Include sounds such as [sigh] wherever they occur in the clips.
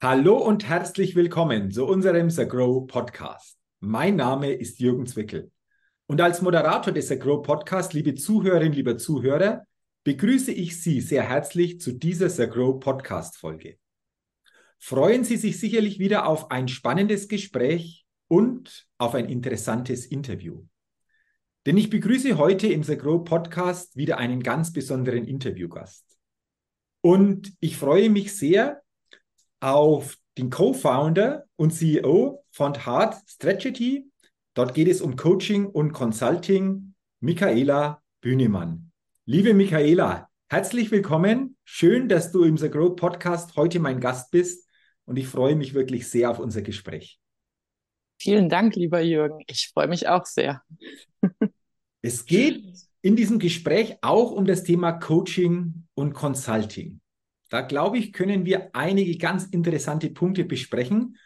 Hallo und herzlich willkommen zu unserem The Grow Podcast. Mein Name ist Jürgen Zwickel. Und als Moderator des The Grow Podcast, liebe Zuhörerinnen, lieber Zuhörer, begrüße ich Sie sehr herzlich zu dieser The Grow Podcast Folge. Freuen Sie sich sicherlich wieder auf ein spannendes Gespräch und auf ein interessantes Interview. Denn ich begrüße heute im The Grow Podcast wieder einen ganz besonderen Interviewgast. Und ich freue mich sehr, auf den Co-Founder und CEO von Hard Strategy. Dort geht es um Coaching und Consulting, Michaela Bühnemann. Liebe Michaela, herzlich willkommen. Schön, dass du im The Growth Podcast heute mein Gast bist und ich freue mich wirklich sehr auf unser Gespräch. Vielen Dank, lieber Jürgen. Ich freue mich auch sehr. es geht in diesem Gespräch auch um das Thema Coaching und Consulting. Da glaube ich, können wir einige ganz interessante Punkte besprechen.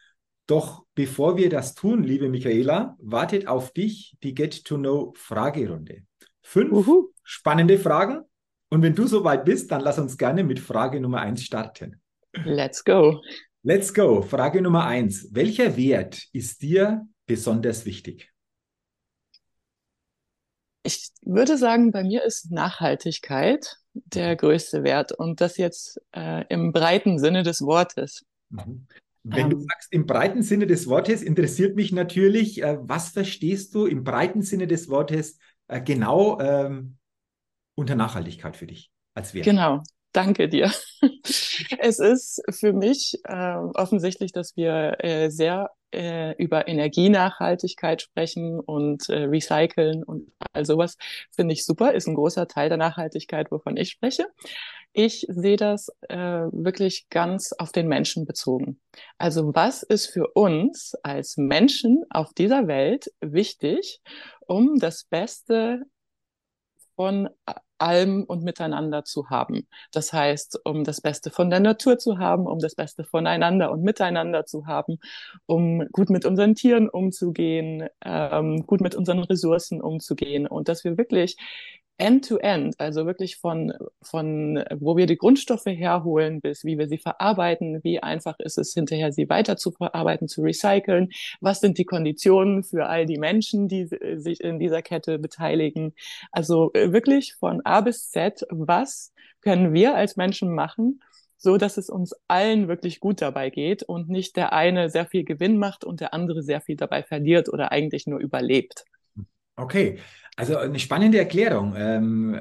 Doch bevor wir das tun, liebe Michaela, wartet auf dich die Get-to-Know-Fragerunde. Fünf Uhu. spannende Fragen. Und wenn du soweit bist, dann lass uns gerne mit Frage Nummer eins starten. Let's go. Let's go. Frage Nummer eins. Welcher Wert ist dir besonders wichtig? Ich würde sagen, bei mir ist Nachhaltigkeit der größte Wert und das jetzt äh, im breiten Sinne des Wortes. Mhm. Wenn du ähm. sagst im breiten Sinne des Wortes, interessiert mich natürlich, äh, was verstehst du im breiten Sinne des Wortes äh, genau ähm, unter Nachhaltigkeit für dich als Wert? Genau, danke dir. [laughs] es ist für mich äh, offensichtlich, dass wir äh, sehr äh, über Energienachhaltigkeit sprechen und äh, Recyceln und all sowas, finde ich super, ist ein großer Teil der Nachhaltigkeit, wovon ich spreche. Ich sehe das äh, wirklich ganz auf den Menschen bezogen. Also was ist für uns als Menschen auf dieser Welt wichtig, um das Beste von allem und miteinander zu haben. Das heißt, um das Beste von der Natur zu haben, um das Beste voneinander und miteinander zu haben, um gut mit unseren Tieren umzugehen, ähm, gut mit unseren Ressourcen umzugehen und dass wir wirklich end-to-end, -end, also wirklich von, von wo wir die Grundstoffe herholen, bis wie wir sie verarbeiten, wie einfach ist es hinterher, sie weiter zu verarbeiten, zu recyceln, was sind die Konditionen für all die Menschen, die sich in dieser Kette beteiligen. Also äh, wirklich von A bis Z, was können wir als Menschen machen, so dass es uns allen wirklich gut dabei geht und nicht der eine sehr viel Gewinn macht und der andere sehr viel dabei verliert oder eigentlich nur überlebt. Okay, also eine spannende Erklärung. Ähm,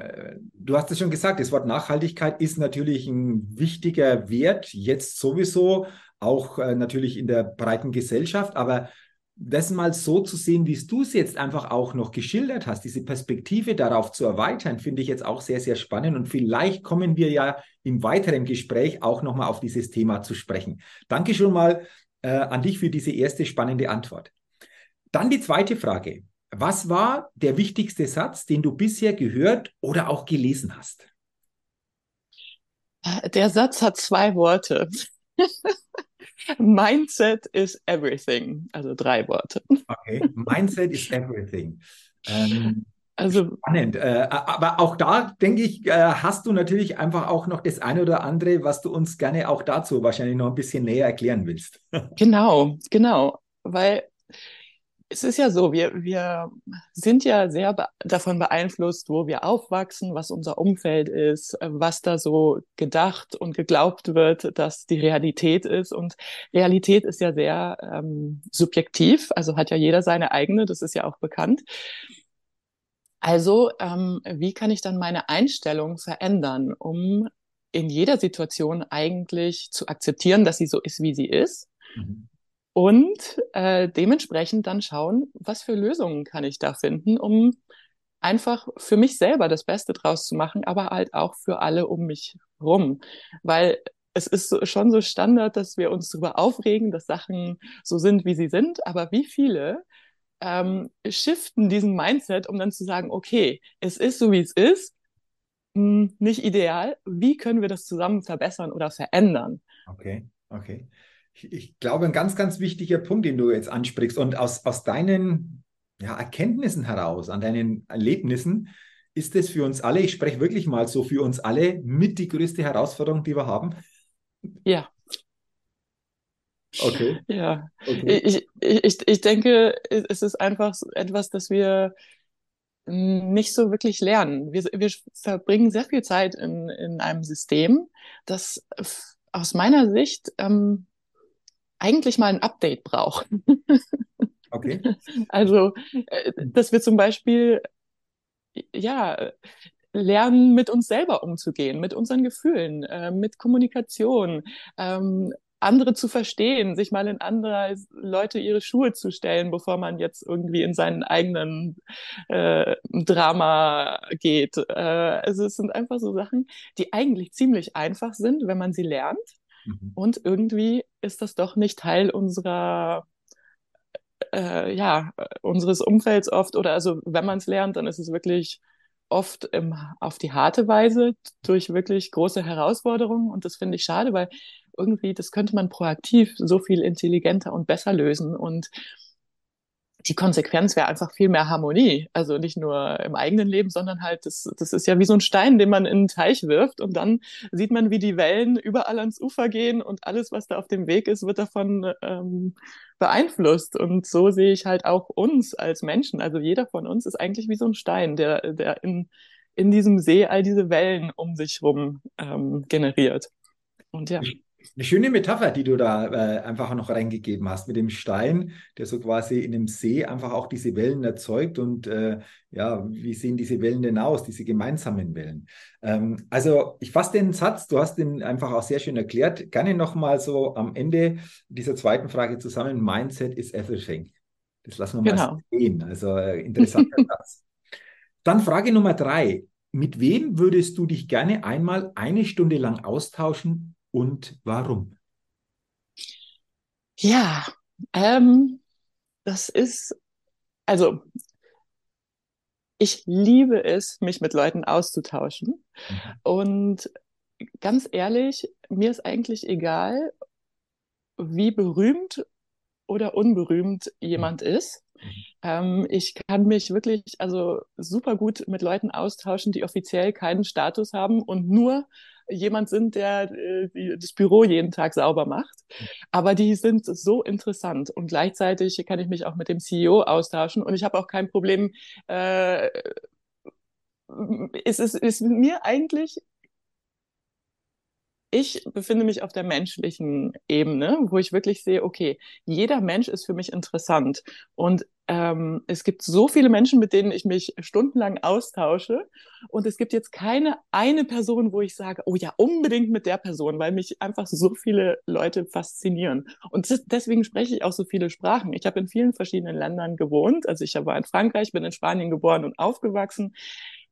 du hast es schon gesagt, das Wort Nachhaltigkeit ist natürlich ein wichtiger Wert, jetzt sowieso, auch äh, natürlich in der breiten Gesellschaft, aber das mal so zu sehen, wie du es jetzt einfach auch noch geschildert hast, diese Perspektive darauf zu erweitern, finde ich jetzt auch sehr, sehr spannend. Und vielleicht kommen wir ja im weiteren Gespräch auch nochmal auf dieses Thema zu sprechen. Danke schon mal äh, an dich für diese erste spannende Antwort. Dann die zweite Frage. Was war der wichtigste Satz, den du bisher gehört oder auch gelesen hast? Der Satz hat zwei Worte. Mindset is everything. Also drei Worte. Okay, Mindset is everything. Ähm, also spannend. Äh, aber auch da denke ich, äh, hast du natürlich einfach auch noch das eine oder andere, was du uns gerne auch dazu wahrscheinlich noch ein bisschen näher erklären willst. [laughs] genau, genau. Weil es ist ja so, wir, wir sind ja sehr be davon beeinflusst, wo wir aufwachsen, was unser Umfeld ist, äh, was da so gedacht und geglaubt wird, dass die Realität ist. Und Realität ist ja sehr ähm, subjektiv, also hat ja jeder seine eigene, das ist ja auch bekannt. Also, ähm, wie kann ich dann meine Einstellung verändern, um in jeder Situation eigentlich zu akzeptieren, dass sie so ist, wie sie ist? Mhm und äh, dementsprechend dann schauen, was für Lösungen kann ich da finden, um einfach für mich selber das Beste draus zu machen, aber halt auch für alle um mich rum. Weil es ist schon so Standard, dass wir uns darüber aufregen, dass Sachen so sind, wie sie sind, aber wie viele ähm, shiften diesen Mindset, um dann zu sagen, okay, es ist so, wie es ist, mh, hm, nicht ideal, wie können wir das zusammen verbessern oder verändern? Okay, okay ich glaube, ein ganz, ganz wichtiger Punkt, den du jetzt ansprichst und aus, aus deinen ja, Erkenntnissen heraus, an deinen Erlebnissen, ist es für uns alle, ich spreche wirklich mal so für uns alle, mit die größte Herausforderung, die wir haben? Ja. Okay. Ja. Okay. Ich, ich, ich denke, es ist einfach etwas, das wir nicht so wirklich lernen. Wir, wir verbringen sehr viel Zeit in, in einem System, das aus meiner Sicht ähm, eigentlich mal ein Update braucht. [laughs] Okay. Also, äh, dass wir zum Beispiel ja lernen, mit uns selber umzugehen, mit unseren Gefühlen, äh, mit Kommunikation, ähm, andere zu verstehen, sich mal in andere Leute ihre Schuhe zu stellen, bevor man jetzt irgendwie in seinen eigenen äh, Drama geht. Äh, also es sind einfach so Sachen, die eigentlich ziemlich einfach sind, wenn man sie lernt. Mhm. Und irgendwie ist das doch nicht Teil unserer äh, ja, unseres Umfelds oft oder also wenn man es lernt, dann ist es wirklich oft im, auf die harte Weise durch wirklich große Herausforderungen und das finde ich schade, weil irgendwie, das könnte man proaktiv so viel intelligenter und besser lösen. Und die Konsequenz wäre einfach viel mehr Harmonie. Also nicht nur im eigenen Leben, sondern halt, das, das ist ja wie so ein Stein, den man in einen Teich wirft und dann sieht man, wie die Wellen überall ans Ufer gehen und alles, was da auf dem Weg ist, wird davon ähm, beeinflusst. Und so sehe ich halt auch uns als Menschen. Also jeder von uns ist eigentlich wie so ein Stein, der, der in, in diesem See all diese Wellen um sich rum ähm, generiert. Und ja. Eine schöne Metapher, die du da äh, einfach noch reingegeben hast mit dem Stein, der so quasi in dem See einfach auch diese Wellen erzeugt. Und äh, ja, wie sehen diese Wellen denn aus, diese gemeinsamen Wellen? Ähm, also ich fasse den Satz, du hast den einfach auch sehr schön erklärt. Gerne nochmal so am Ende dieser zweiten Frage zusammen. Mindset is everything. Das lassen wir genau. mal sehen. Also äh, interessanter [laughs] Satz. Dann Frage Nummer drei. Mit wem würdest du dich gerne einmal eine Stunde lang austauschen und warum? Ja, ähm, das ist, also ich liebe es, mich mit Leuten auszutauschen. Mhm. Und ganz ehrlich, mir ist eigentlich egal, wie berühmt oder unberühmt jemand ist. Mhm. Ähm, ich kann mich wirklich also super gut mit Leuten austauschen, die offiziell keinen Status haben und nur jemand sind, der äh, das Büro jeden Tag sauber macht. Aber die sind so interessant und gleichzeitig kann ich mich auch mit dem CEO austauschen und ich habe auch kein Problem. Äh, es ist, ist mir eigentlich ich befinde mich auf der menschlichen Ebene, wo ich wirklich sehe, okay, jeder Mensch ist für mich interessant. Und ähm, es gibt so viele Menschen, mit denen ich mich stundenlang austausche. Und es gibt jetzt keine eine Person, wo ich sage, oh ja, unbedingt mit der Person, weil mich einfach so viele Leute faszinieren. Und deswegen spreche ich auch so viele Sprachen. Ich habe in vielen verschiedenen Ländern gewohnt. Also ich war in Frankreich, bin in Spanien geboren und aufgewachsen.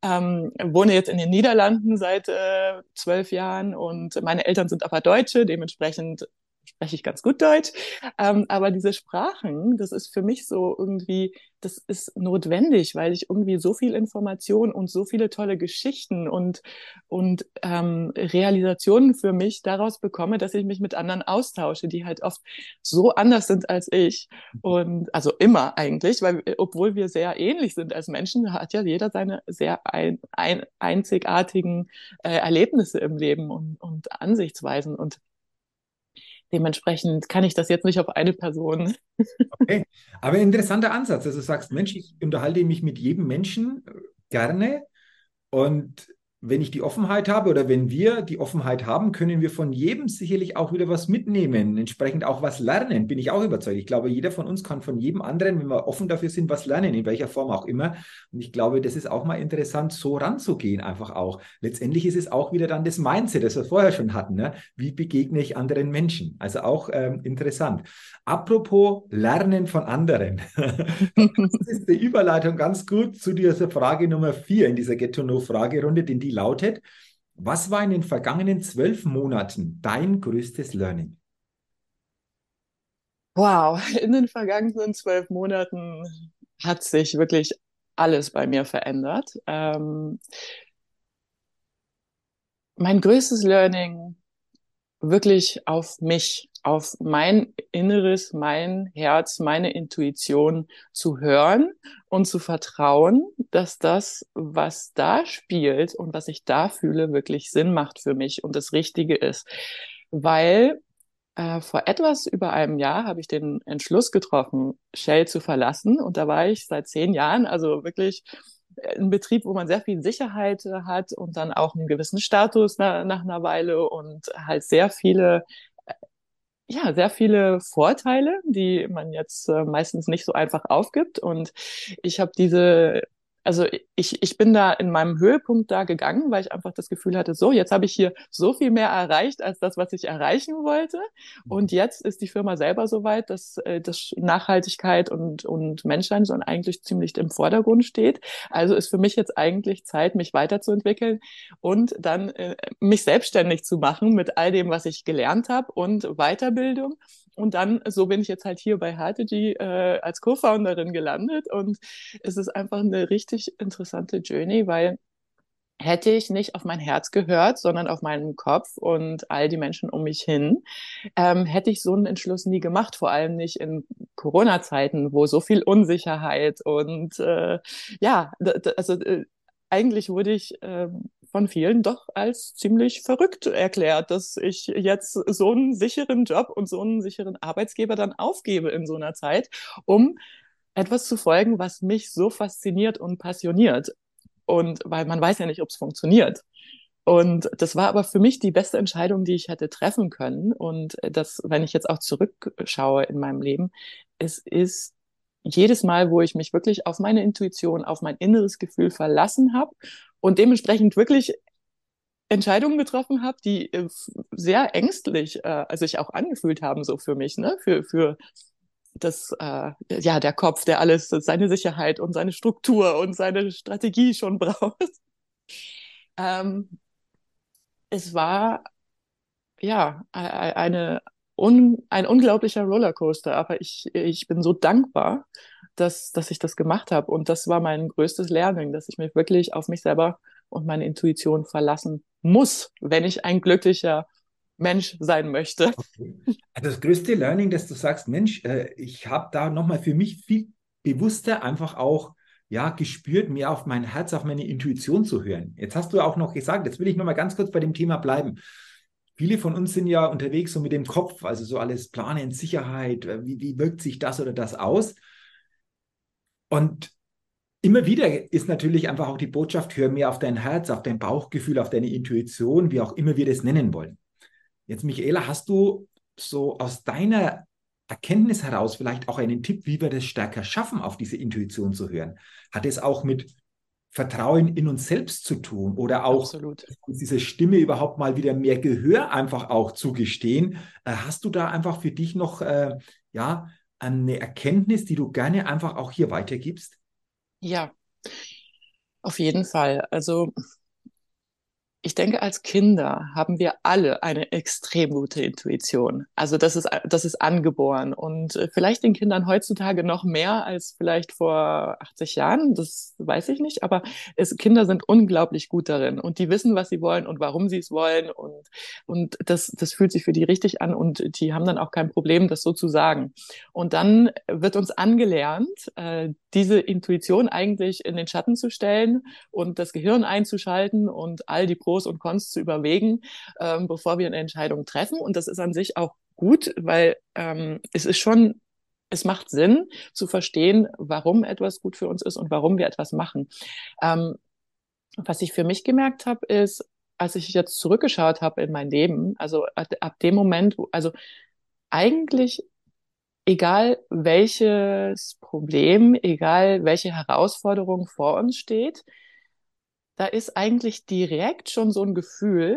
Ähm, wohne jetzt in den Niederlanden seit äh, zwölf Jahren und meine Eltern sind aber Deutsche, dementsprechend spreche ich ganz gut Deutsch. Ähm, aber diese Sprachen, das ist für mich so irgendwie, das ist notwendig, weil ich irgendwie so viel Information und so viele tolle Geschichten und, und ähm, Realisationen für mich daraus bekomme, dass ich mich mit anderen austausche, die halt oft so anders sind als ich. Und also immer eigentlich, weil obwohl wir sehr ähnlich sind als Menschen, hat ja jeder seine sehr ein, ein, einzigartigen äh, Erlebnisse im Leben und, und Ansichtsweisen. Und Dementsprechend kann ich das jetzt nicht auf eine Person. Okay, aber interessanter Ansatz. Also du sagst, Mensch, ich unterhalte mich mit jedem Menschen äh, gerne und wenn ich die Offenheit habe oder wenn wir die Offenheit haben, können wir von jedem sicherlich auch wieder was mitnehmen, entsprechend auch was lernen, bin ich auch überzeugt. Ich glaube, jeder von uns kann von jedem anderen, wenn wir offen dafür sind, was lernen, in welcher Form auch immer. Und ich glaube, das ist auch mal interessant, so ranzugehen, einfach auch. Letztendlich ist es auch wieder dann das Mindset, das wir vorher schon hatten. Ne? Wie begegne ich anderen Menschen? Also auch ähm, interessant. Apropos Lernen von anderen. [laughs] das ist die Überleitung ganz gut zu dieser Frage Nummer vier in dieser Get-to-Know-Fragerunde, denn die die lautet, was war in den vergangenen zwölf Monaten dein größtes Learning? Wow, in den vergangenen zwölf Monaten hat sich wirklich alles bei mir verändert. Ähm, mein größtes Learning wirklich auf mich auf mein Inneres, mein Herz, meine Intuition zu hören und zu vertrauen, dass das, was da spielt und was ich da fühle, wirklich Sinn macht für mich und das Richtige ist. Weil äh, vor etwas über einem Jahr habe ich den Entschluss getroffen, Shell zu verlassen. Und da war ich seit zehn Jahren, also wirklich ein Betrieb, wo man sehr viel Sicherheit hat und dann auch einen gewissen Status nach, nach einer Weile und halt sehr viele ja, sehr viele Vorteile, die man jetzt äh, meistens nicht so einfach aufgibt. Und ich habe diese also ich, ich bin da in meinem Höhepunkt da gegangen, weil ich einfach das Gefühl hatte, so, jetzt habe ich hier so viel mehr erreicht als das, was ich erreichen wollte. Und jetzt ist die Firma selber so weit, dass, äh, dass Nachhaltigkeit und, und Menschsein so eigentlich ziemlich im Vordergrund steht. Also ist für mich jetzt eigentlich Zeit, mich weiterzuentwickeln und dann äh, mich selbstständig zu machen mit all dem, was ich gelernt habe und Weiterbildung und dann, so bin ich jetzt halt hier bei HTG äh, als Co-Founderin gelandet. Und es ist einfach eine richtig interessante Journey, weil hätte ich nicht auf mein Herz gehört, sondern auf meinen Kopf und all die Menschen um mich hin, ähm, hätte ich so einen Entschluss nie gemacht, vor allem nicht in Corona-Zeiten, wo so viel Unsicherheit und äh, ja, also äh, eigentlich wurde ich äh, von vielen doch als ziemlich verrückt erklärt, dass ich jetzt so einen sicheren Job und so einen sicheren Arbeitsgeber dann aufgebe in so einer Zeit, um etwas zu folgen, was mich so fasziniert und passioniert. Und weil man weiß ja nicht, ob es funktioniert. Und das war aber für mich die beste Entscheidung, die ich hätte treffen können. Und das, wenn ich jetzt auch zurückschaue in meinem Leben, es ist jedes Mal, wo ich mich wirklich auf meine Intuition, auf mein inneres Gefühl verlassen habe und dementsprechend wirklich Entscheidungen getroffen habe, die äh, sehr ängstlich äh, also sich auch angefühlt haben so für mich, ne, für für das äh, ja der Kopf, der alles seine Sicherheit und seine Struktur und seine Strategie schon [laughs] braucht. ähm, es war ja e-, e-, eine un, ein unglaublicher Rollercoaster, aber ich ich bin so dankbar, dass, dass ich das gemacht habe. Und das war mein größtes Learning, dass ich mich wirklich auf mich selber und meine Intuition verlassen muss, wenn ich ein glücklicher Mensch sein möchte. Okay. Also das größte Learning, dass du sagst, Mensch, äh, ich habe da nochmal für mich viel bewusster einfach auch ja, gespürt, mehr auf mein Herz, auf meine Intuition zu hören. Jetzt hast du auch noch gesagt, jetzt will ich nochmal ganz kurz bei dem Thema bleiben. Viele von uns sind ja unterwegs so mit dem Kopf, also so alles Planen, Sicherheit, äh, wie, wie wirkt sich das oder das aus? Und immer wieder ist natürlich einfach auch die Botschaft, hör mehr auf dein Herz, auf dein Bauchgefühl, auf deine Intuition, wie auch immer wir das nennen wollen. Jetzt, Michaela, hast du so aus deiner Erkenntnis heraus vielleicht auch einen Tipp, wie wir das stärker schaffen, auf diese Intuition zu hören? Hat es auch mit Vertrauen in uns selbst zu tun oder auch Absolut. diese Stimme überhaupt mal wieder mehr Gehör einfach auch zugestehen? Äh, hast du da einfach für dich noch äh, ja eine Erkenntnis, die du gerne einfach auch hier weitergibst? Ja, auf jeden Fall. Also ich denke, als Kinder haben wir alle eine extrem gute Intuition. Also das ist, das ist angeboren und äh, vielleicht den Kindern heutzutage noch mehr als vielleicht vor 80 Jahren. Das weiß ich nicht, aber es, Kinder sind unglaublich gut darin und die wissen, was sie wollen und warum sie es wollen und, und das, das fühlt sich für die richtig an und die haben dann auch kein Problem, das so zu sagen. Und dann wird uns angelernt, äh, diese Intuition eigentlich in den Schatten zu stellen und das Gehirn einzuschalten und all die Pros und Cons zu überwägen, ähm, bevor wir eine Entscheidung treffen. Und das ist an sich auch gut, weil ähm, es ist schon, es macht Sinn zu verstehen, warum etwas gut für uns ist und warum wir etwas machen. Ähm, was ich für mich gemerkt habe, ist, als ich jetzt zurückgeschaut habe in mein Leben, also ab, ab dem Moment, wo, also eigentlich egal welches Problem, egal welche Herausforderung vor uns steht, da ist eigentlich direkt schon so ein Gefühl,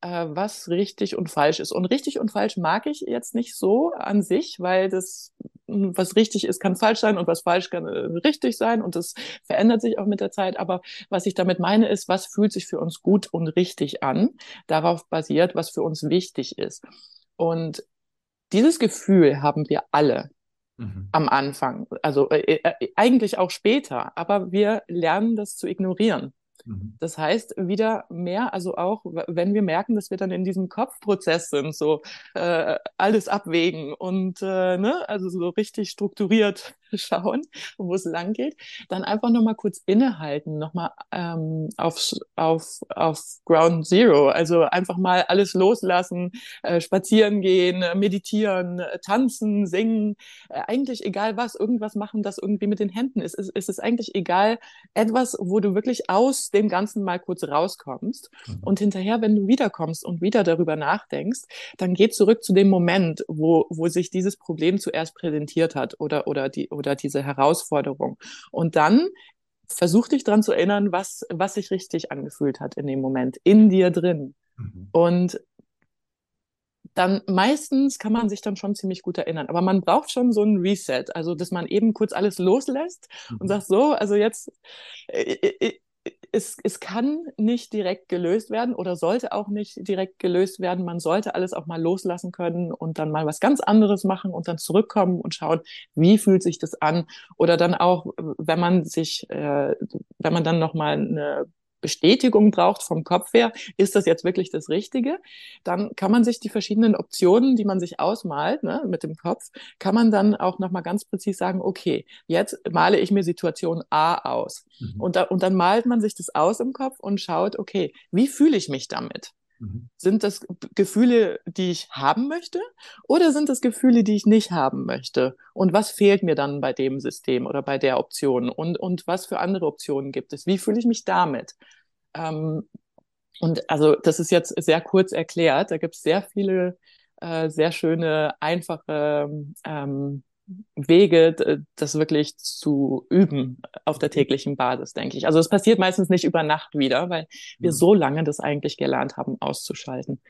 äh, was richtig und falsch ist. Und richtig und falsch mag ich jetzt nicht so an sich, weil das, hm, was richtig ist, kann falsch sein und was falsch kann äh, richtig sein und das verändert sich auch mit der Zeit. Aber was ich damit meine, ist, was fühlt sich für uns gut und richtig an, darauf basiert, was für uns wichtig ist. Und dieses Gefühl haben wir alle mhm. am Anfang, also äh, äh, eigentlich auch später, aber wir lernen das zu ignorieren. Mhm. Das heißt, wieder mehr, also auch, wenn wir merken, dass wir dann in diesem Kopfprozess sind, so äh, alles abwägen und äh, ne, also so richtig strukturiert schauen, wo es lang geht, dann einfach nochmal kurz innehalten, nochmal ähm, auf, auf, auf Ground Zero, also einfach mal alles loslassen, äh, spazieren gehen, meditieren, tanzen, singen, äh, eigentlich egal was, irgendwas machen, das irgendwie mit den Händen ist. Es, es ist eigentlich egal, etwas, wo du wirklich aus dem Ganzen mal kurz rauskommst mhm. und hinterher, wenn du wiederkommst und wieder darüber nachdenkst, dann geh zurück zu dem Moment, wo, wo sich dieses Problem zuerst präsentiert hat oder, oder, die, oder diese Herausforderung. Und dann versuch dich dran zu erinnern, was, was sich richtig angefühlt hat in dem Moment, in dir drin. Mhm. Und dann meistens kann man sich dann schon ziemlich gut erinnern. Aber man braucht schon so ein Reset, also dass man eben kurz alles loslässt mhm. und sagt so, also jetzt, äh, äh, äh, es, es kann nicht direkt gelöst werden oder sollte auch nicht direkt gelöst werden. Man sollte alles auch mal loslassen können und dann mal was ganz anderes machen und dann zurückkommen und schauen, wie fühlt sich das an. Oder dann auch, wenn man sich, äh, wenn man dann nochmal eine Bestätigung braucht vom Kopf her, ist das jetzt wirklich das Richtige, dann kann man sich die verschiedenen Optionen, die man sich ausmalt ne, mit dem Kopf, kann man dann auch nochmal ganz präzise sagen, okay, jetzt male ich mir Situation A aus. Mhm. Und, da, und dann malt man sich das aus im Kopf und schaut, okay, wie fühle ich mich damit? Mhm. Sind das Gefühle, die ich haben möchte oder sind das Gefühle, die ich nicht haben möchte? Und was fehlt mir dann bei dem System oder bei der Option? Und, und was für andere Optionen gibt es? Wie fühle ich mich damit? Ähm, und also das ist jetzt sehr kurz erklärt. Da gibt es sehr viele äh, sehr schöne, einfache ähm, Wege, das wirklich zu üben auf der täglichen Basis, denke ich. Also es passiert meistens nicht über Nacht wieder, weil wir mhm. so lange das eigentlich gelernt haben, auszuschalten.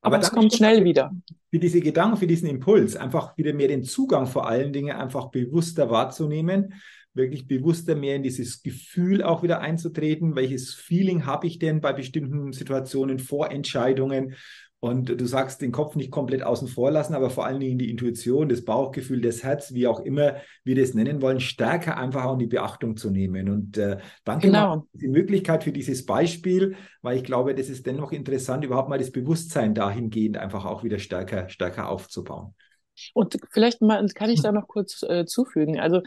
Aber, es kommt schnell wieder. Für diese Gedanken, für diesen Impuls, einfach wieder mehr den Zugang vor allen Dingen einfach bewusster wahrzunehmen, wirklich bewusster mehr in dieses Gefühl auch wieder einzutreten. Welches Feeling habe ich denn bei bestimmten Situationen, Vorentscheidungen? Und du sagst, den Kopf nicht komplett außen vor lassen, aber vor allen Dingen die Intuition, das Bauchgefühl, das Herz, wie auch immer wir das nennen wollen, stärker einfach auch in die Beachtung zu nehmen. Und äh, danke genau. für die Möglichkeit für dieses Beispiel, weil ich glaube, das ist dennoch interessant, überhaupt mal das Bewusstsein dahingehend einfach auch wieder stärker, stärker aufzubauen. Und vielleicht mal kann ich da noch kurz äh, zufügen. Also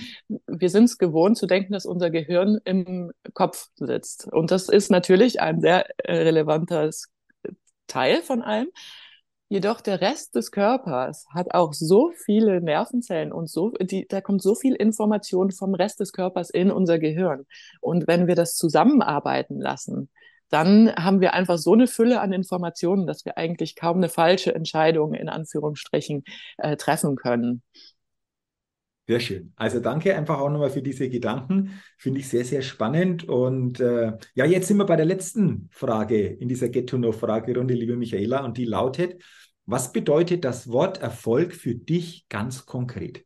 wir sind es gewohnt zu denken, dass unser Gehirn im Kopf sitzt. Und das ist natürlich ein sehr äh, relevantes Teil von allem. Jedoch der Rest des Körpers hat auch so viele Nervenzellen und so, die, da kommt so viel Information vom Rest des Körpers in unser Gehirn. Und wenn wir das zusammenarbeiten lassen, dann haben wir einfach so eine Fülle an Informationen, dass wir eigentlich kaum eine falsche Entscheidung in Anführungsstrichen äh, treffen können. Sehr schön. Also danke einfach auch nochmal für diese Gedanken. Finde ich sehr, sehr spannend. Und äh, ja, jetzt sind wir bei der letzten Frage in dieser Get-to-Know-Fragerunde, liebe Michaela, und die lautet, was bedeutet das Wort Erfolg für dich ganz konkret?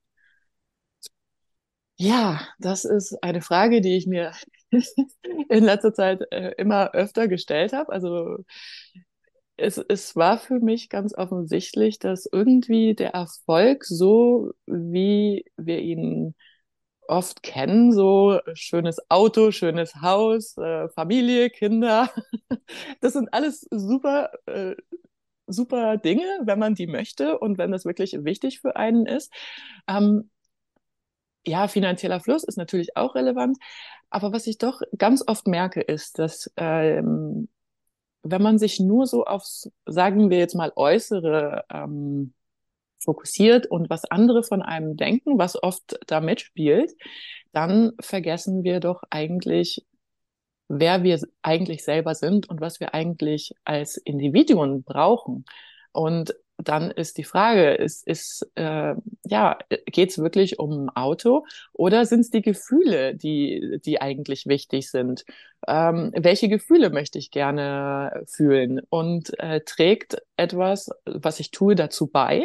Ja, das ist eine Frage, die ich mir [laughs] in letzter Zeit äh, immer öfter gestellt habe. Also es, es war für mich ganz offensichtlich, dass irgendwie der Erfolg, so wie wir ihn oft kennen, so schönes Auto, schönes Haus, äh, Familie, Kinder, [laughs] das sind alles super, äh, super Dinge, wenn man die möchte und wenn das wirklich wichtig für einen ist. Ähm, ja, finanzieller Fluss ist natürlich auch relevant, aber was ich doch ganz oft merke, ist, dass ähm, wenn man sich nur so aufs, sagen wir jetzt mal, Äußere ähm, fokussiert und was andere von einem denken, was oft da mitspielt, dann vergessen wir doch eigentlich, wer wir eigentlich selber sind und was wir eigentlich als Individuen brauchen. Und dann ist die Frage, ist, ist äh, ja, geht es wirklich um ein Auto oder sind es die Gefühle, die, die eigentlich wichtig sind? Ähm, welche Gefühle möchte ich gerne fühlen? Und äh, trägt etwas, was ich tue, dazu bei,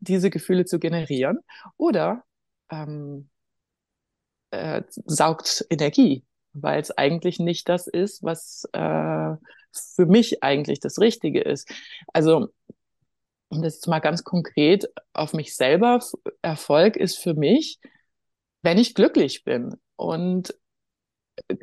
diese Gefühle zu generieren? Oder ähm, äh, saugt Energie, weil es eigentlich nicht das ist, was äh, für mich eigentlich das Richtige ist. Also und das ist mal ganz konkret auf mich selber, Erfolg ist für mich, wenn ich glücklich bin. Und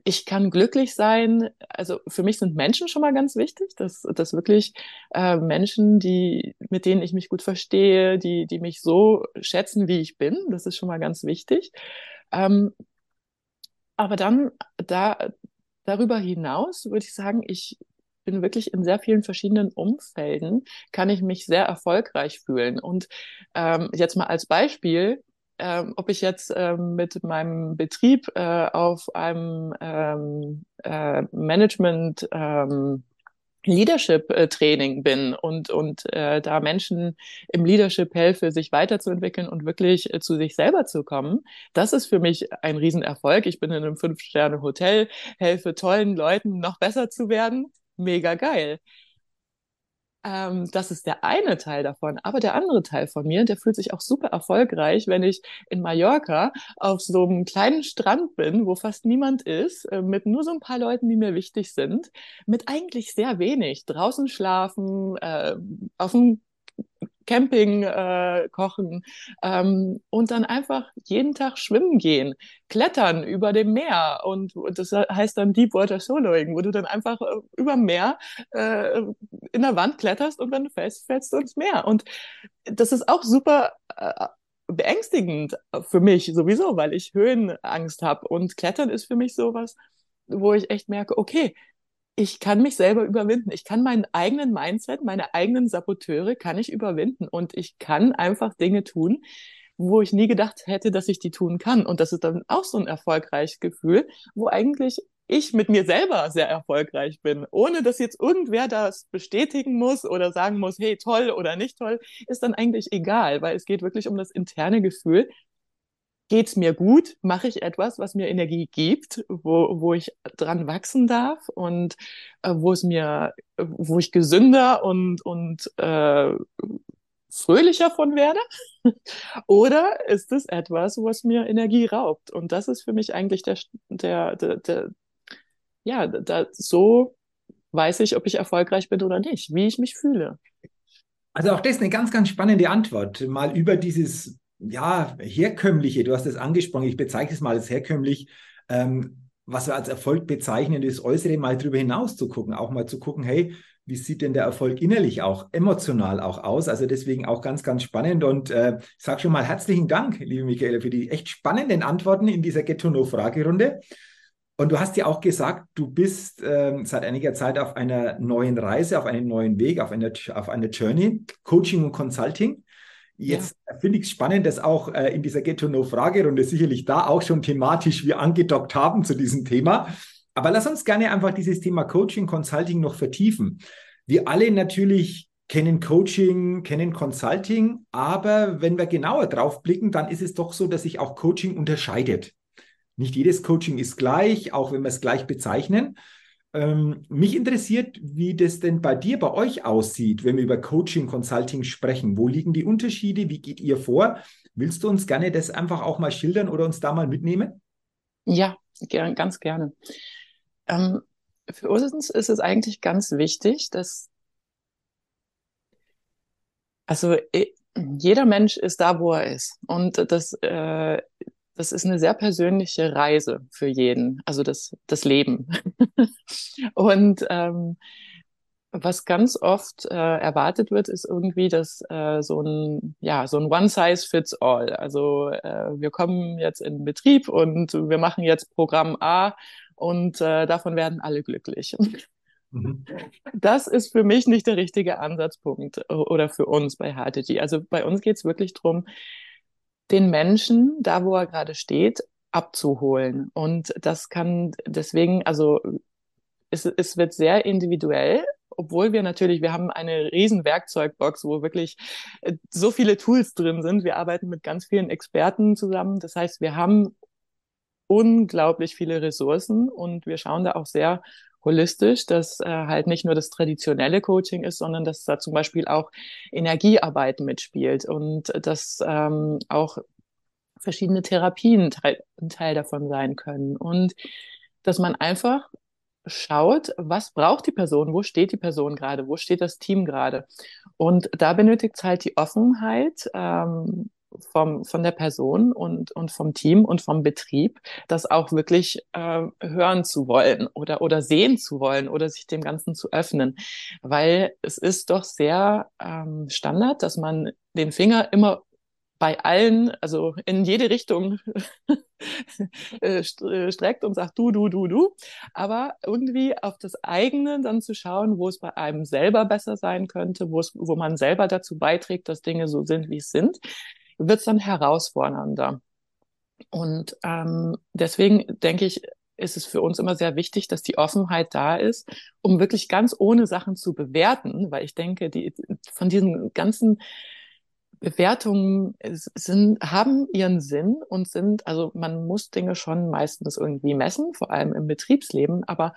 ich kann glücklich sein. Also für mich sind Menschen schon mal ganz wichtig, dass, dass wirklich äh, Menschen, die, mit denen ich mich gut verstehe, die, die mich so schätzen, wie ich bin, das ist schon mal ganz wichtig. Ähm, aber dann da, darüber hinaus würde ich sagen, ich bin wirklich in sehr vielen verschiedenen Umfelden, kann ich mich sehr erfolgreich fühlen. Und ähm, jetzt mal als Beispiel, ähm, ob ich jetzt ähm, mit meinem Betrieb äh, auf einem ähm, äh, Management ähm, Leadership äh, bin und und äh, da Menschen im Leadership helfe, sich weiterzuentwickeln und wirklich äh, zu sich selber zu kommen, das ist für mich ein Riesenerfolg. Ich bin in einem Fünf Sterne Hotel, helfe tollen Leuten noch besser zu werden, mega geil. Ähm, das ist der eine Teil davon. Aber der andere Teil von mir, der fühlt sich auch super erfolgreich, wenn ich in Mallorca auf so einem kleinen Strand bin, wo fast niemand ist, äh, mit nur so ein paar Leuten, die mir wichtig sind, mit eigentlich sehr wenig. Draußen schlafen, äh, auf dem Camping äh, kochen ähm, und dann einfach jeden Tag schwimmen gehen, klettern über dem Meer und, und das heißt dann Deepwater Soloing, wo du dann einfach äh, über Meer äh, in der Wand kletterst und wenn du fällst, fällst du ins Meer. Und das ist auch super äh, beängstigend für mich sowieso, weil ich Höhenangst habe und Klettern ist für mich sowas, wo ich echt merke, okay, ich kann mich selber überwinden. Ich kann meinen eigenen Mindset, meine eigenen Saboteure kann ich überwinden und ich kann einfach Dinge tun, wo ich nie gedacht hätte, dass ich die tun kann. Und das ist dann auch so ein erfolgreiches Gefühl, wo eigentlich ich mit mir selber sehr erfolgreich bin, ohne dass jetzt irgendwer das bestätigen muss oder sagen muss, hey, toll oder nicht toll, ist dann eigentlich egal, weil es geht wirklich um das interne Gefühl, geht's mir gut, mache ich etwas, was mir Energie gibt, wo, wo ich dran wachsen darf und äh, wo es mir, wo ich gesünder und, und äh, fröhlicher von werde? [laughs] Oder ist es etwas, was mir Energie raubt? Und das ist für mich eigentlich der, der, der, der ja, da, so weiß ich, ob ich erfolgreich bin oder nicht, wie ich mich fühle. Also auch das ist eine ganz, ganz spannende Antwort. Mal über dieses ja, herkömmliche, du hast es angesprochen, ich bezeichne es mal als herkömmlich, ähm, was wir als Erfolg bezeichnen, das Äußere mal drüber hinaus zu gucken, auch mal zu gucken, hey, wie sieht denn der Erfolg innerlich auch, emotional auch aus? Also deswegen auch ganz, ganz spannend und äh, ich sage schon mal herzlichen Dank, liebe Michaela, für die echt spannenden Antworten in dieser Ghetto-No-Fragerunde. Und du hast ja auch gesagt, du bist ähm, seit einiger Zeit auf einer neuen Reise, auf einem neuen Weg, auf einer, auf einer Journey, Coaching und Consulting. Jetzt ja. finde ich es spannend, dass auch äh, in dieser Ghetto-No-Fragerunde sicherlich da auch schon thematisch wir angedockt haben zu diesem Thema. Aber lass uns gerne einfach dieses Thema Coaching, Consulting noch vertiefen. Wir alle natürlich kennen Coaching, kennen Consulting, aber wenn wir genauer drauf blicken, dann ist es doch so, dass sich auch Coaching unterscheidet. Nicht jedes Coaching ist gleich, auch wenn wir es gleich bezeichnen. Ähm, mich interessiert, wie das denn bei dir, bei euch aussieht, wenn wir über Coaching, Consulting sprechen. Wo liegen die Unterschiede? Wie geht ihr vor? Willst du uns gerne das einfach auch mal schildern oder uns da mal mitnehmen? Ja, gern, ganz gerne. Ähm, für uns ist es eigentlich ganz wichtig, dass also jeder Mensch ist da, wo er ist. Und das äh, das ist eine sehr persönliche Reise für jeden, also das, das Leben. [laughs] und ähm, was ganz oft äh, erwartet wird, ist irgendwie, dass äh, so ein ja so ein One Size Fits All. Also äh, wir kommen jetzt in Betrieb und wir machen jetzt Programm A und äh, davon werden alle glücklich. Mhm. [laughs] Das ist für mich nicht der richtige Ansatzpunkt oder für uns bei HTG. Also bei uns geht es wirklich drum den Menschen, da wo er gerade steht, abzuholen. Und das kann deswegen, also es, es wird sehr individuell, obwohl wir natürlich, wir haben eine riesen Werkzeugbox, wo wirklich äh, so viele Tools drin sind. Wir arbeiten mit ganz vielen Experten zusammen. Das heißt, wir haben unglaublich viele Ressourcen und wir schauen da auch sehr holistisch, dass äh, halt nicht nur das traditionelle Coaching ist, sondern dass da zum Beispiel auch Energiearbeit mitspielt und dass ähm, auch verschiedene Therapien Teil, Teil davon sein können und dass man einfach schaut, was braucht die Person, wo steht die Person gerade, wo steht das Team gerade. Und da benötigt es halt die Offenheit, ähm, vom, von der Person und, und vom Team und vom Betrieb, das auch wirklich äh, hören zu wollen oder, oder sehen zu wollen oder sich dem Ganzen zu öffnen. Weil es ist doch sehr ähm, Standard, dass man den Finger immer bei allen, also in jede Richtung [laughs] äh, äh, streckt und sagt du, du, du, du. Aber irgendwie auf das eigene dann zu schauen, wo es bei einem selber besser sein könnte, wo es, wo man selber dazu beiträgt, dass Dinge so sind, wie es sind, wird es dann herausfordernder. Und ähm, deswegen denke ich, ist es für uns immer sehr wichtig, dass die Offenheit da ist, um wirklich ganz ohne Sachen zu bewerten, weil ich denke, die von diesen ganzen Bewertungen sind, haben ihren Sinn und sind, also man muss Dinge schon meistens irgendwie messen, vor allem im Betriebsleben. Aber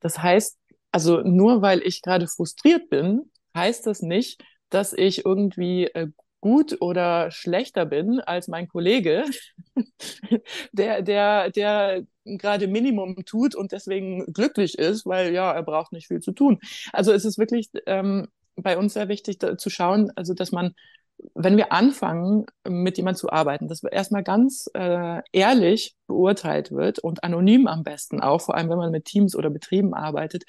das heißt, also nur weil ich gerade frustriert bin, heißt das nicht, dass ich irgendwie äh, gut oder schlechter bin als mein Kollege, [laughs] der, der, der gerade Minimum tut und deswegen glücklich ist, weil ja, er braucht nicht viel zu tun. Also es ist wirklich ähm, bei uns sehr wichtig da, zu schauen, also dass man wenn wir anfangen, mit jemand zu arbeiten, dass erstmal ganz äh, ehrlich beurteilt wird und anonym am besten auch, vor allem wenn man mit Teams oder Betrieben arbeitet,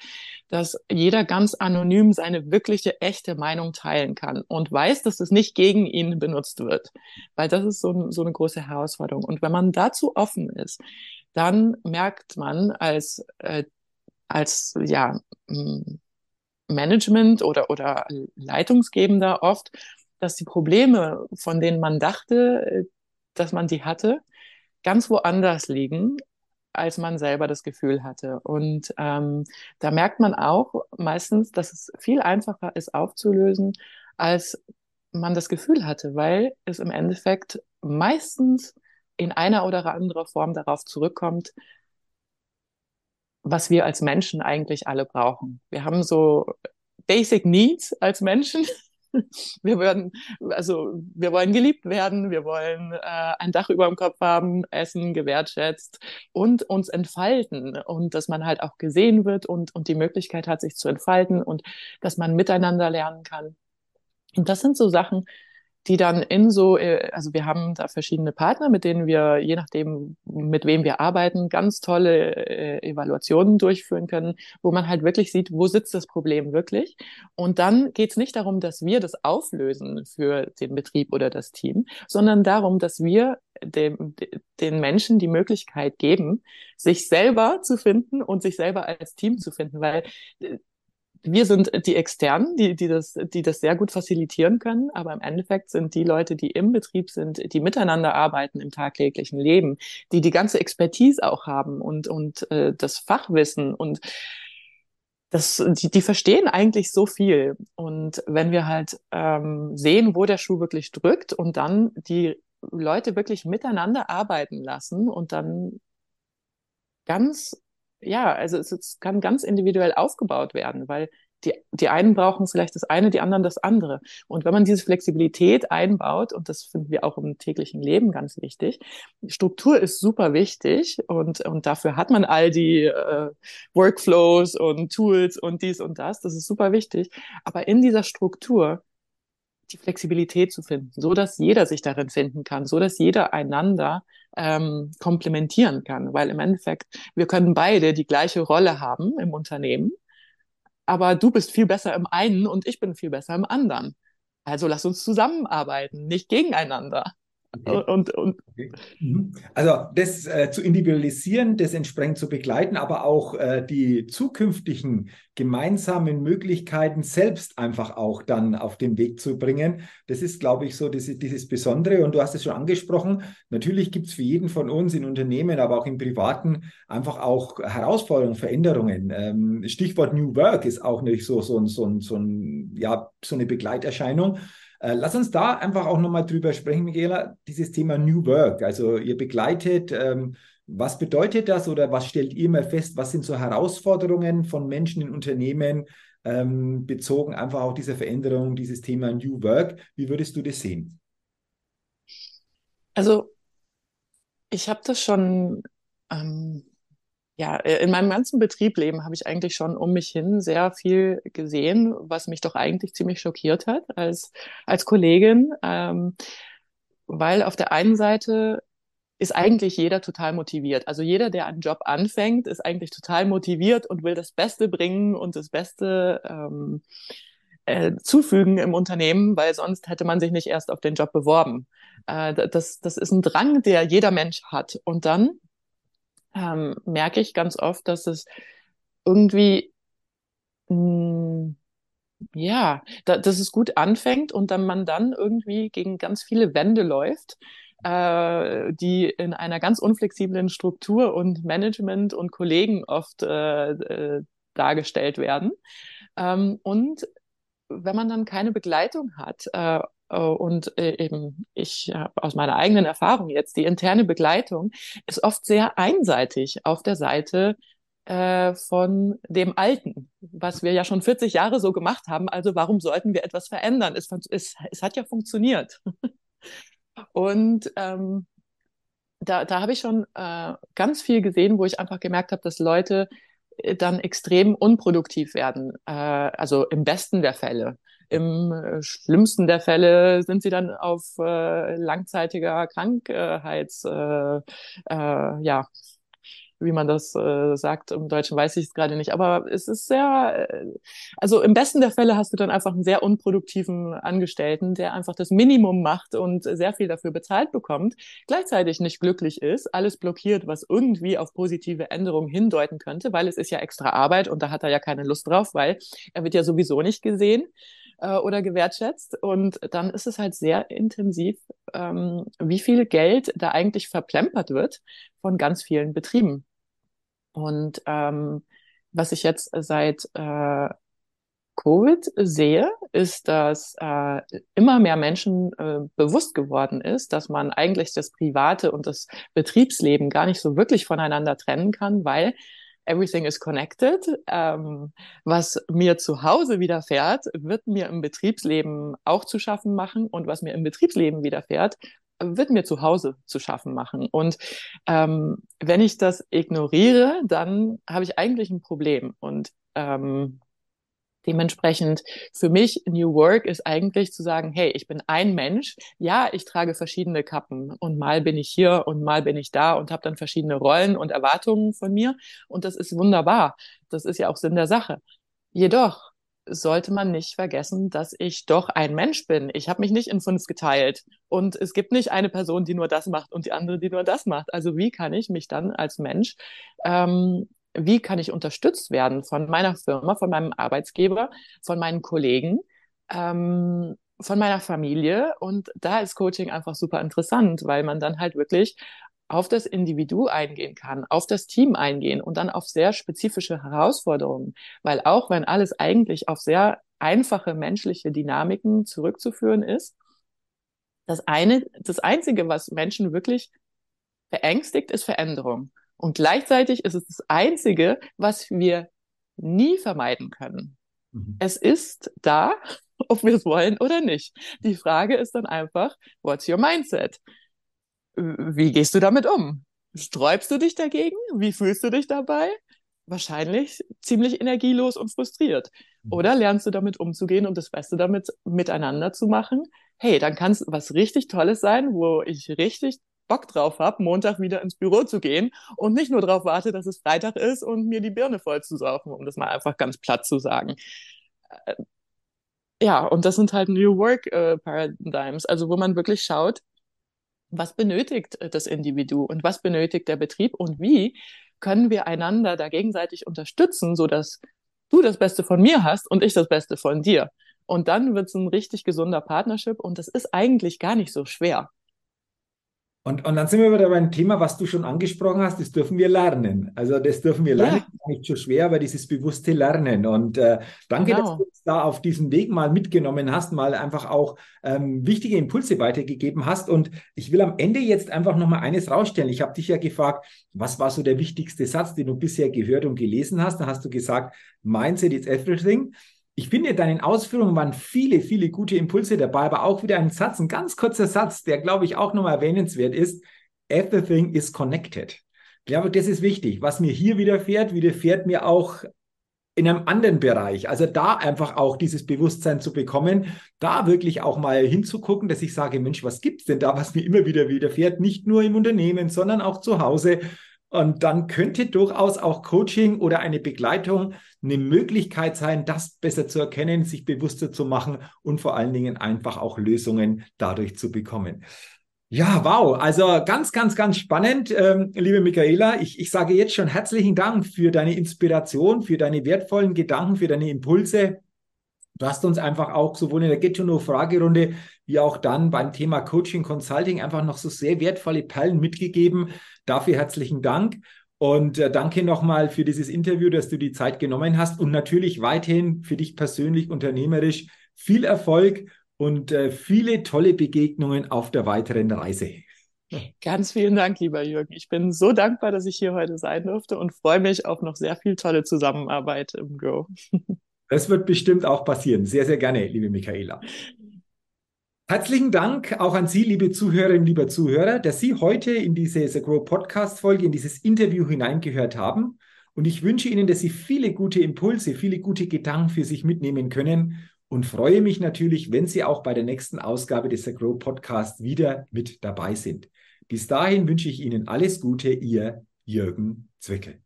dass jeder ganz anonym seine wirkliche, echte Meinung teilen kann und weiß, dass es nicht gegen ihn benutzt wird. Weil das ist so, so eine große Herausforderung. Und wenn man dazu offen ist, dann merkt man als, äh, als ja, Management oder, oder Leitungsgebender oft, dass die Probleme, von denen man dachte, äh, dass man die hatte, ganz woanders liegen, als man selber das Gefühl hatte. Und ähm, da merkt man auch meistens, dass es viel einfacher ist aufzulösen, als man das Gefühl hatte, weil es im Endeffekt meistens in einer oder anderer Form darauf zurückkommt, was wir als Menschen eigentlich alle brauchen. Wir haben so Basic Needs als Menschen, [laughs] Wir werden, also wir wollen geliebt werden, wir wollen äh, ein Dach über dem Kopf haben, essen, gewertschätzt und uns entfalten und dass man halt auch gesehen wird und, und die Möglichkeit hat, sich zu entfalten und dass man miteinander lernen kann. Und das sind so Sachen, die dann in so, äh, also wir haben da verschiedene Partner, mit denen wir, je nachdem, mit wem wir arbeiten, ganz tolle äh, Evaluationen durchführen können, wo man halt wirklich sieht, wo sitzt das Problem wirklich. Und dann geht es nicht darum, dass wir das auflösen für den Betrieb oder das Team, sondern darum, dass wir dem, den Menschen die Möglichkeit geben, sich selber zu finden und sich selber als Team zu finden, weil äh, wir sind die Externen, die, die, das, die das sehr gut facilitieren können, aber im Endeffekt sind die Leute, die im Betrieb sind, die miteinander arbeiten im tagtäglichen Leben, die die ganze Expertise auch haben und, und äh, das Fachwissen und das, die, die verstehen eigentlich so viel. Und wenn wir halt ähm, sehen, wo der Schuh wirklich drückt und dann die Leute wirklich miteinander arbeiten lassen und dann ganz ja, also es, es kann ganz individuell aufgebaut werden, weil die, die einen brauchen vielleicht das eine, die anderen das andere. Und wenn man diese Flexibilität einbaut, und das finden wir auch im täglichen Leben ganz wichtig, Struktur ist super wichtig und, und dafür hat man all die äh, Workflows und Tools und dies und das, das ist super wichtig. Aber in dieser Struktur die Flexibilität zu finden, so dass jeder sich darin finden kann, so dass jeder einander ähm, komplementieren kann, weil im Endeffekt wir können beide die gleiche Rolle haben im Unternehmen, aber du bist viel besser im einen und ich bin viel besser im anderen. Also lass uns zusammenarbeiten, nicht gegeneinander. Okay. Und, und, okay. Mhm. Also das äh, zu individualisieren, das entsprechend zu begleiten, aber auch äh, die zukünftigen gemeinsamen Möglichkeiten selbst einfach auch dann auf den Weg zu bringen, das ist, glaube ich, so dieses, dieses Besondere. Und du hast es schon angesprochen, natürlich gibt es für jeden von uns in Unternehmen, aber auch im Privaten einfach auch Herausforderungen, Veränderungen. Ähm, Stichwort New Work ist auch nicht so, so, so, so, ein, ja, so eine Begleiterscheinung. Äh, lass uns da einfach auch nochmal drüber sprechen, Michaela, dieses Thema New Work. Also ihr begleitet, ähm, was bedeutet das oder was stellt ihr mal fest, was sind so Herausforderungen von Menschen in Unternehmen ähm, bezogen einfach auch dieser Veränderung, dieses Thema New Work? Wie würdest du das sehen? Also ich habe das schon ähm, ja, äh, in meinem ganzen Betriebleben habe ich eigentlich schon um mich hin sehr viel gesehen, was mich doch eigentlich ziemlich schockiert hat als, als Kollegin. Ähm, weil auf der einen Seite ist eigentlich jeder total motiviert. Also jeder, der einen Job anfängt, ist eigentlich total motiviert und will das Beste bringen und das Beste ähm, äh, zufügen im Unternehmen, weil sonst hätte man sich nicht erst auf den Job beworben. Äh, das, das ist ein Drang, der jeder Mensch hat. Und dann ähm, merke ich ganz oft, dass es irgendwie mh, hm, ja, da, dass es gut anfängt und dann man dann irgendwie gegen ganz viele Wände läuft, äh, die in einer ganz unflexiblen Struktur und Management und Kollegen oft äh, äh, dargestellt werden. Ähm, und wenn man dann keine Begleitung hat äh und äh, eben ich äh, aus meiner eigenen Erfahrung jetzt, die interne Begleitung ist oft sehr einseitig auf der Seite äh, von dem Alten, was wir ja schon 40 Jahre so gemacht haben. Also warum sollten wir etwas verändern? Es, es, es hat ja funktioniert. [laughs] und ähm, da, da habe ich schon äh, ganz viel gesehen, wo ich einfach gemerkt habe, dass Leute äh, dann extrem unproduktiv werden. Äh, also im besten der Fälle. Im äh, schlimmsten der Fälle sind sie dann auf äh, langzeitiger Krankheits, äh, äh, ja, wie man das äh, sagt im Deutschen, weiß ich es gerade nicht. Aber es ist sehr, äh, also im besten der Fälle hast du dann einfach einen sehr unproduktiven Angestellten, der einfach das Minimum macht und sehr viel dafür bezahlt bekommt, gleichzeitig nicht glücklich ist, alles blockiert, was irgendwie auf positive Änderungen hindeuten könnte, weil es ist ja extra Arbeit und da hat er ja keine Lust drauf, weil er wird ja sowieso nicht gesehen äh, oder gewertschätzt. Und dann ist es halt sehr intensiv, ähm, wie viel Geld da eigentlich verplempert wird von ganz vielen Betrieben. Und ähm, was ich jetzt seit äh, Covid sehe, ist, dass äh, immer mehr Menschen äh, bewusst geworden ist, dass man eigentlich das Private und das Betriebsleben gar nicht so wirklich voneinander trennen kann, weil everything is connected. Ähm, was mir zu Hause widerfährt, wird mir im Betriebsleben auch zu schaffen machen und was mir im Betriebsleben widerfährt, wird mir zu Hause zu schaffen machen. Und ähm, wenn ich das ignoriere, dann habe ich eigentlich ein Problem. Und ähm, dementsprechend für mich New Work ist eigentlich zu sagen, hey, ich bin ein Mensch. Ja, ich trage verschiedene Kappen und mal bin ich hier und mal bin ich da und habe dann verschiedene Rollen und Erwartungen von mir. Und das ist wunderbar. Das ist ja auch Sinn der Sache. Jedoch sollte man nicht vergessen, dass ich doch ein Mensch bin. Ich habe mich nicht in fünf geteilt. Und es gibt nicht eine Person, die nur das macht und die andere, die nur das macht. Also wie kann ich mich dann als Mensch, ähm, wie kann ich unterstützt werden von meiner Firma, von meinem Arbeitsgeber, von meinen Kollegen, ähm, von meiner Familie? Und da ist Coaching einfach super interessant, weil man dann halt wirklich auf das Individu eingehen kann, auf das Team eingehen und dann auf sehr spezifische Herausforderungen. Weil auch wenn alles eigentlich auf sehr einfache menschliche Dynamiken zurückzuführen ist, das eine, das einzige, was Menschen wirklich verängstigt, ist Veränderung. Und gleichzeitig ist es das einzige, was wir nie vermeiden können. Mhm. Es ist da, [laughs] ob wir es wollen oder nicht. Die Frage ist dann einfach, what's your mindset? Wie gehst du damit um? Sträubst du dich dagegen? Wie fühlst du dich dabei? Wahrscheinlich ziemlich energielos und frustriert. Mhm. Oder lernst du damit umzugehen und das Beste damit miteinander zu machen? Hey, dann kann es was richtig Tolles sein, wo ich richtig Bock drauf habe, Montag wieder ins Büro zu gehen und nicht nur darauf warte, dass es Freitag ist und mir die Birne voll zu saufen, um das mal einfach ganz platt zu sagen. Äh, ja, und das sind halt New Work äh, Paradigms, also wo man wirklich schaut, was benötigt äh, das Individu und was benötigt der Betrieb und wie können wir einander da gegenseitig unterstützen, so dass du das Beste von mir hast und ich das Beste von dir. Und dann wird es ein richtig gesunder Partnership und das ist eigentlich gar nicht so schwer. Und, und dann sind wir wieder beim Thema, was du schon angesprochen hast, das dürfen wir lernen. Also das dürfen wir lernen, ja. nicht so schwer, aber dieses bewusste Lernen. Und äh, danke, genau. dass du uns da auf diesem Weg mal mitgenommen hast, mal einfach auch ähm, wichtige Impulse weitergegeben hast. Und ich will am Ende jetzt einfach nochmal eines rausstellen. Ich habe dich ja gefragt, was war so der wichtigste Satz, den du bisher gehört und gelesen hast? Da hast du gesagt, Mindset is everything. Ich finde, deinen Ausführungen waren viele, viele gute Impulse dabei, aber auch wieder ein Satz, ein ganz kurzer Satz, der, glaube ich, auch nochmal erwähnenswert ist. Everything is connected. Ich glaube, das ist wichtig. Was mir hier widerfährt, widerfährt mir auch in einem anderen Bereich. Also da einfach auch dieses Bewusstsein zu bekommen, da wirklich auch mal hinzugucken, dass ich sage, Mensch, was gibt's denn da, was mir immer wieder widerfährt, nicht nur im Unternehmen, sondern auch zu Hause. Und dann könnte durchaus auch Coaching oder eine Begleitung eine Möglichkeit sein, das besser zu erkennen, sich bewusster zu machen und vor allen Dingen einfach auch Lösungen dadurch zu bekommen. Ja, wow. Also ganz, ganz, ganz spannend, ähm, liebe Michaela. Ich, ich sage jetzt schon herzlichen Dank für deine Inspiration, für deine wertvollen Gedanken, für deine Impulse. Du hast uns einfach auch sowohl in der Get to Know Fragerunde wie auch dann beim Thema Coaching Consulting einfach noch so sehr wertvolle Perlen mitgegeben. Dafür herzlichen Dank. Und äh, danke nochmal für dieses Interview, dass du die Zeit genommen hast und natürlich weiterhin für dich persönlich unternehmerisch viel Erfolg und äh, viele tolle Begegnungen auf der weiteren Reise. Ganz vielen Dank, lieber Jürgen. Ich bin so dankbar, dass ich hier heute sein durfte und freue mich auf noch sehr viel tolle Zusammenarbeit im Grow. Das wird bestimmt auch passieren. Sehr, sehr gerne, liebe Michaela. Herzlichen Dank auch an Sie, liebe Zuhörerinnen, lieber Zuhörer, dass Sie heute in diese The Grow Podcast Folge, in dieses Interview hineingehört haben. Und ich wünsche Ihnen, dass Sie viele gute Impulse, viele gute Gedanken für sich mitnehmen können und freue mich natürlich, wenn Sie auch bei der nächsten Ausgabe des The Grow Podcast wieder mit dabei sind. Bis dahin wünsche ich Ihnen alles Gute, Ihr Jürgen Zwickel.